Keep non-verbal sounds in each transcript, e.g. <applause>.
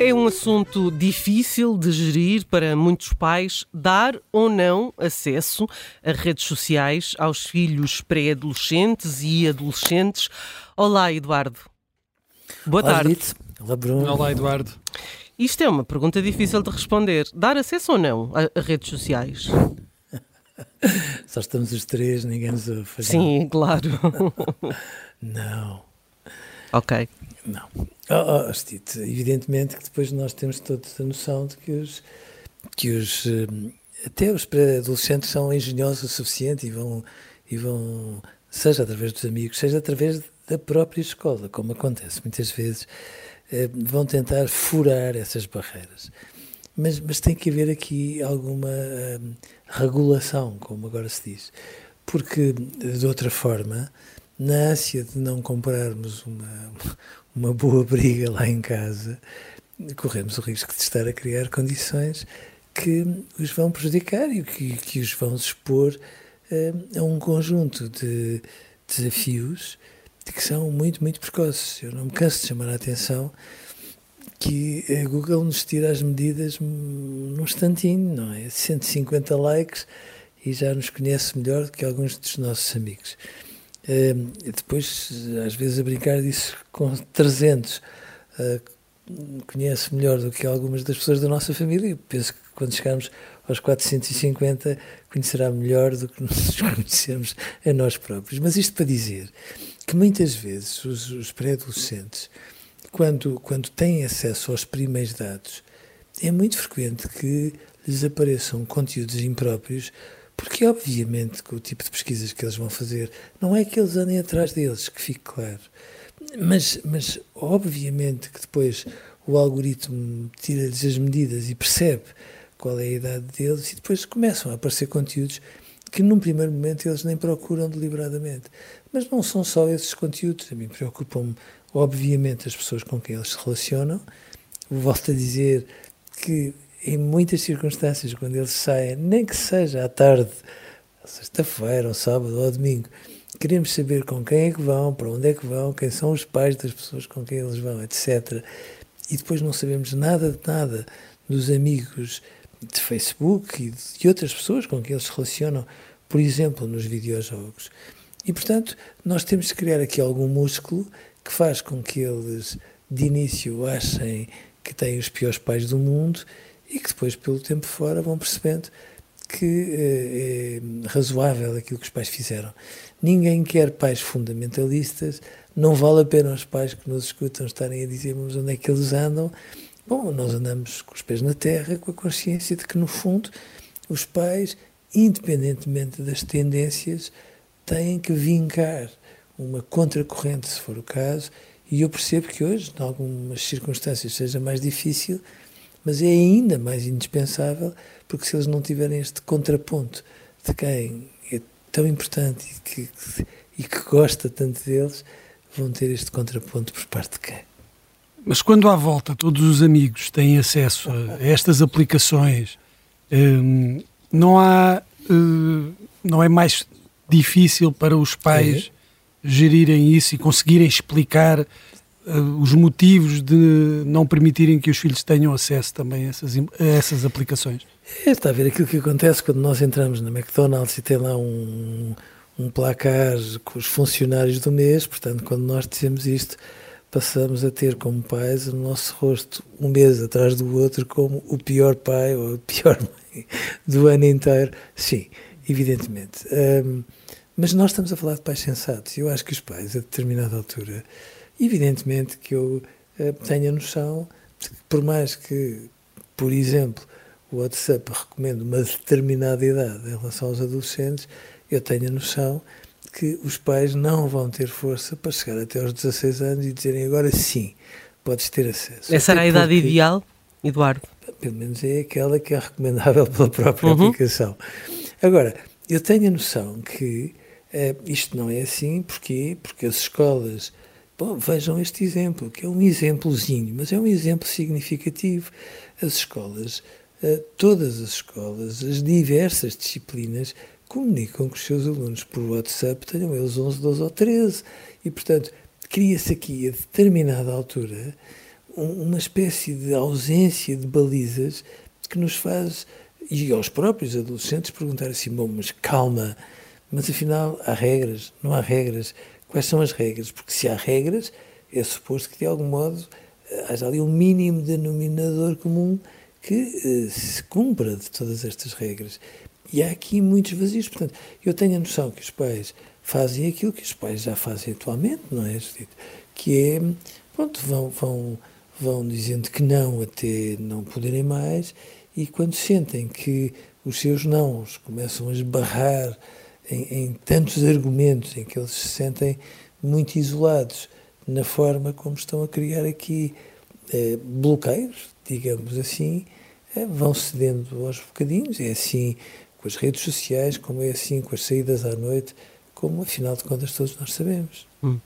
É um assunto difícil de gerir para muitos pais dar ou não acesso a redes sociais aos filhos pré-adolescentes e adolescentes. Olá, Eduardo. Boa Olá, tarde. Dito. Olá, Bruno. Olá, Eduardo. Isto é uma pergunta difícil de responder. Dar acesso ou não a, a redes sociais? <laughs> Só estamos os três, ninguém nos ouve. Sim, claro. <laughs> Não, ok. Não. Oh, oh, Stito, evidentemente que depois nós temos todos a noção de que os, que os hum, até os pré-adolescentes são engenhosos o suficiente e vão, e vão, seja através dos amigos, seja através da própria escola, como acontece muitas vezes, eh, vão tentar furar essas barreiras. Mas, mas tem que haver aqui alguma hum, regulação, como agora se diz, porque de outra forma, na ânsia de não comprarmos uma, uma boa briga lá em casa, corremos o risco de estar a criar condições que os vão prejudicar e que, que os vão expor eh, a um conjunto de desafios que são muito, muito precoces. Eu não me canso de chamar a atenção que a Google nos tira as medidas num instantinho, não é? 150 likes e já nos conhece melhor do que alguns dos nossos amigos. Uh, depois, às vezes, a brincar disso com 300, uh, conhece melhor do que algumas das pessoas da nossa família. Penso que quando chegarmos aos 450, conhecerá melhor do que <laughs> nos conhecemos a nós próprios. Mas isto para dizer que muitas vezes os, os pré-adolescentes, quando, quando têm acesso aos primeiros dados, é muito frequente que lhes apareçam conteúdos impróprios porque, obviamente, com o tipo de pesquisas que eles vão fazer, não é que eles andem atrás deles, que fique claro. Mas, mas obviamente, que depois o algoritmo tira-lhes as medidas e percebe qual é a idade deles e depois começam a aparecer conteúdos que, num primeiro momento, eles nem procuram deliberadamente. Mas não são só esses conteúdos. A mim preocupam-me, obviamente, as pessoas com quem eles se relacionam. Volto a dizer que em muitas circunstâncias, quando eles saem, nem que seja à tarde, sexta-feira, ou sábado ou domingo, queremos saber com quem é que vão, para onde é que vão, quem são os pais das pessoas com quem eles vão, etc. E depois não sabemos nada de nada dos amigos de Facebook e de outras pessoas com quem eles se relacionam, por exemplo, nos videojogos. E, portanto, nós temos de criar aqui algum músculo que faz com que eles, de início, achem que têm os piores pais do mundo e que depois, pelo tempo fora, vão percebendo que é, é razoável aquilo que os pais fizeram. Ninguém quer pais fundamentalistas, não vale a pena os pais que nos escutam estarem a dizer-nos onde é que eles andam. Bom, nós andamos com os pés na terra, com a consciência de que, no fundo, os pais, independentemente das tendências, têm que vincar uma contracorrente, se for o caso, e eu percebo que hoje, em algumas circunstâncias, seja mais difícil, mas é ainda mais indispensável porque se eles não tiverem este contraponto de quem é tão importante e que, e que gosta tanto deles, vão ter este contraponto por parte de quem? Mas quando à volta todos os amigos têm acesso a estas aplicações, hum, não há, hum, não é mais difícil para os pais é. gerirem isso e conseguirem explicar os motivos de não permitirem que os filhos tenham acesso também a essas, a essas aplicações? É, está a ver aquilo que acontece quando nós entramos na McDonald's e tem lá um, um placar com os funcionários do mês, portanto, quando nós dizemos isto, passamos a ter como pais o nosso rosto um mês atrás do outro como o pior pai ou a pior <laughs> mãe do ano inteiro. Sim, evidentemente. Um, Mas nós estamos a falar de pais sensatos. Eu acho que os pais, a determinada altura, evidentemente que eu uh, tenho a noção de que, por mais que, por exemplo, o WhatsApp recomenda uma determinada idade em relação aos adolescentes, eu tenho a noção que os pais não vão ter força para chegar até aos 16 anos e dizerem agora sim, podes ter acesso. Essa era a idade ideal, Eduardo? Pelo menos é aquela que é recomendável <laughs> pela própria uhum. aplicação. Agora, eu tenho a noção que uh, isto não é assim, porquê? Porque as escolas, bom, vejam este exemplo, que é um exemplozinho, mas é um exemplo significativo. As escolas, uh, todas as escolas, as diversas disciplinas, comunicam com os seus alunos por WhatsApp, tenham eles 11, 12 ou 13. E, portanto, cria-se aqui, a determinada altura, uma espécie de ausência de balizas que nos faz, e aos próprios adolescentes, perguntar assim: bom, mas calma, mas afinal há regras, não há regras. Quais são as regras? Porque se há regras, é suposto que de algum modo haja ali um mínimo denominador comum que uh, se cumpra de todas estas regras. E há aqui muitos vazios. Portanto, eu tenho a noção que os pais fazem aquilo que os pais já fazem atualmente, não é, Que é, pronto, vão, vão, vão dizendo que não até não poderem mais e quando sentem que os seus nãos começam a esbarrar em, em tantos argumentos em que eles se sentem muito isolados na forma como estão a criar aqui eh, bloqueios, digamos assim, eh, vão cedendo aos bocadinhos. É assim com as redes sociais, como é assim com as saídas à noite, como afinal de contas todos nós sabemos. Hum.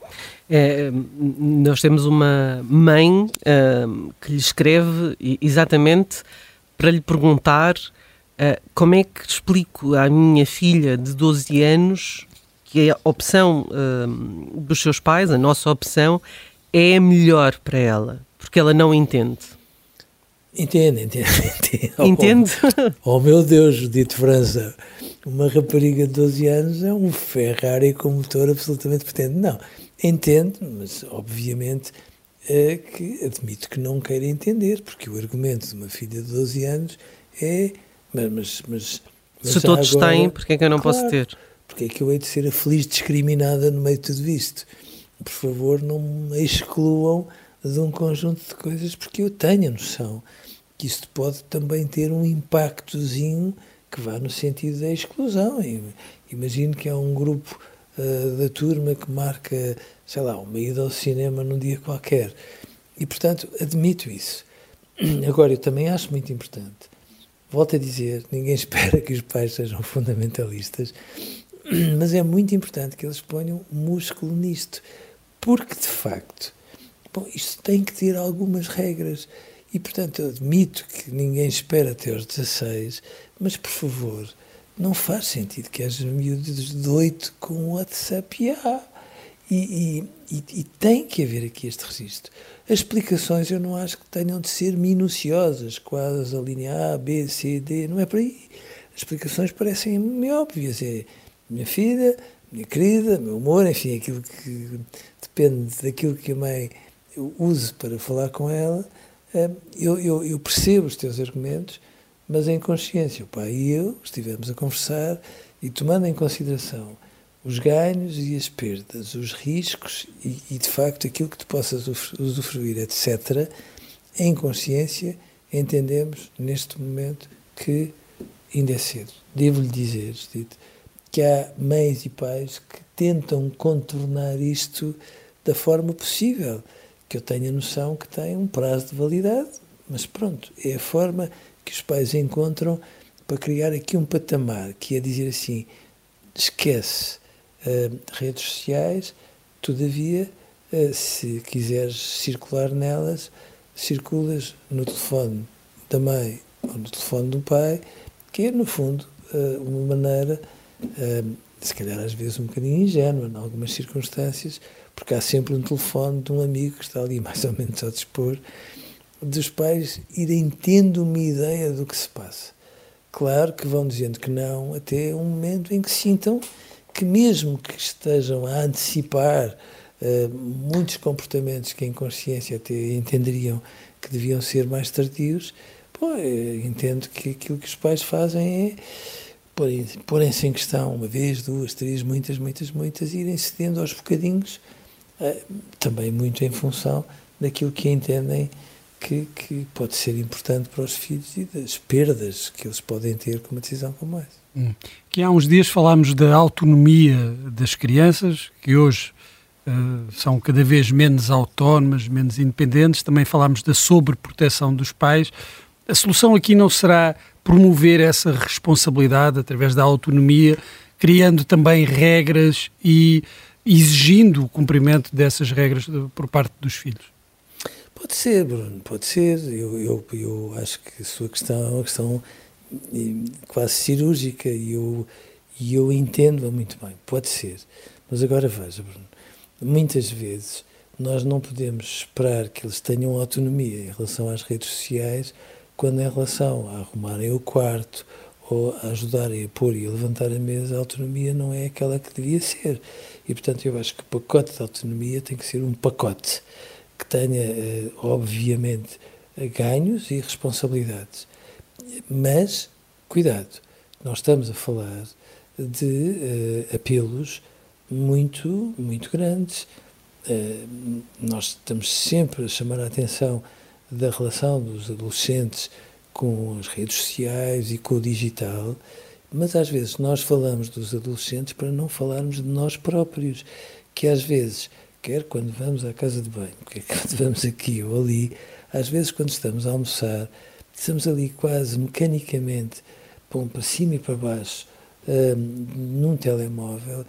É, nós temos uma mãe uh, que lhe escreve exatamente para lhe perguntar uh, como é que explico à minha filha de 12 anos que a opção uh, dos seus pais, a nossa opção, é a melhor para ela, porque ela não entende. Entende, entende, <laughs> entende. <laughs> Entende? Oh, oh, meu Deus, Judite França, uma rapariga de 12 anos é um Ferrari com motor absolutamente potente. Não, entende, mas obviamente é que admito que não queira entender, porque o argumento de uma filha de 12 anos é. Mas, mas, mas, Se todos agora, têm, porque é que eu não claro, posso ter? Porque é que eu hei de ser a feliz discriminada no meio de tudo isto? Por favor, não me excluam de um conjunto de coisas, porque eu tenho a noção que isto pode também ter um impactozinho que vá no sentido da exclusão. Imagino que há um grupo uh, da turma que marca, sei lá, uma ida ao cinema num dia qualquer. E, portanto, admito isso. <clears throat> Agora, eu também acho muito importante, volto a dizer, ninguém <laughs> espera que os pais sejam fundamentalistas, mas é muito importante que eles ponham músculo nisto, porque, de facto, bom, isto tem que ter algumas regras. E, portanto, eu admito que ninguém espera até aos 16, mas, por favor, não faz sentido que haja miúdos de 8 com WhatsApp. E, e, e, e, tem que haver aqui este registro. As explicações eu não acho que tenham de ser minuciosas, quase a linha A, B, C, D, não é por aí. As explicações parecem-me óbvias. É minha filha, minha querida, meu amor, enfim, aquilo que depende daquilo que a mãe use para falar com ela eu, eu, eu, percebo os teus argumentos, mas em consciência, o pai e eu estivemos a conversar e tomando em consideração os ganhos e as perdas, os riscos e, e de facto aquilo que tu possas usufruir, etc., em consciência, entendemos neste momento que ainda é cedo. Devo-lhe dizer, Dito, que há mães e pais que tentam contornar isto da forma possível que eu tenho a noção que tem um prazo de validade, mas pronto, é a forma que os pais encontram para criar aqui um patamar, que é dizer assim, esquece uh, redes sociais, todavia, uh, se quiseres circular nelas, circulas no telefone da mãe ou no telefone do pai, que é, no fundo, uh, uma maneira, se calhar às vezes um bocadinho ingênua, em algumas circunstâncias, porque há sempre um telefone de um amigo que está ali <laughs> mais ou menos ao dispor, dos pais irem tendo uma ideia do que se passa. Claro que vão dizendo que não, até um momento em que sintam que, mesmo que estejam a antecipar uh, muitos comportamentos que, em consciência, até entenderiam que deviam ser mais tardios, pô, entendo que aquilo que os pais fazem é porem-se porem em questão uma vez, duas, três, muitas, muitas, muitas, e irem cedendo aos bocadinhos, uh, também muito em função daquilo que entendem que, que, pode ser importante para os filhos e das perdas que eles podem ter com uma decisão como essa. Hum. Que há uns dias falámos da autonomia das crianças, que hoje uh, são cada vez menos autónomas, menos independentes. Também falámos da sobreproteção dos pais. A solução aqui não será promover essa responsabilidade através da autonomia, criando também regras e exigindo o cumprimento dessas regras por parte dos filhos? Pode ser, Bruno, pode ser. Eu, eu, eu acho que a sua questão é uma questão eh, quase cirúrgica e eu, e eu entendo-a muito bem. Pode ser. Mas agora veja, Bruno, muitas vezes nós não podemos esperar que eles tenham autonomia em relação às redes sociais quando em relação a arrumarem o quarto ou a ajudarem a pôr e a levantar a mesa, a autonomia não é aquela que devia ser. E, portanto, eu acho que o pacote de autonomia tem que ser um pacote que tenha, eh, obviamente, ganhos e responsabilidades. Mas, cuidado, nós estamos a falar de uh, apelos muito, muito grandes. Uh, nós estamos sempre a chamar a atenção da relação dos adolescentes com as redes sociais e com o digital, mas às vezes nós falamos dos adolescentes para não falarmos de nós próprios, que às vezes quer quando vamos à casa de banho, quer <laughs> quando vamos aqui ou ali, às vezes quando estamos a almoçar, estamos ali quase mecanicamente bom, para cima e para baixo um, num telemóvel.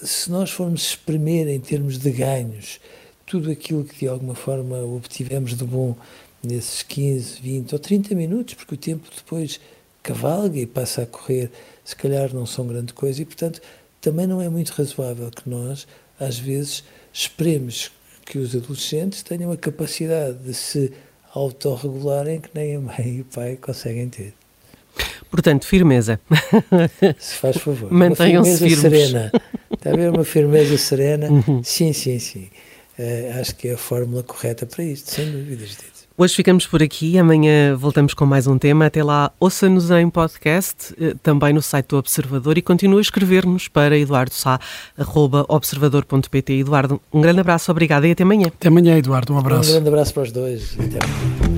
Se nós formos exprimir em termos de ganhos tudo aquilo que de alguma forma obtivemos de bom nesses 15, 20 ou 30 minutos, porque o tempo depois cavalga e passa a correr, se calhar não são grande coisa, e portanto também não é muito razoável que nós, às vezes, esperemos que os adolescentes tenham a capacidade de se autorregularem que nem a mãe e o pai conseguem ter. Portanto, firmeza. <laughs> Se faz favor. Mantenham-se firmes. serena. Está a ver uma firmeza serena? Uhum. Sim, sim, sim. Uh, acho que é a fórmula correta para isto, sem dúvidas disso. Hoje ficamos por aqui, amanhã voltamos com mais um tema. Até lá, ouça-nos em podcast, eh, também no site do Observador e continue a escrever-nos para eduardosá.observador.pt. Eduardo, um grande abraço, obrigado e até amanhã. Até amanhã, Eduardo, um abraço. Um grande abraço para os dois. Até amanhã.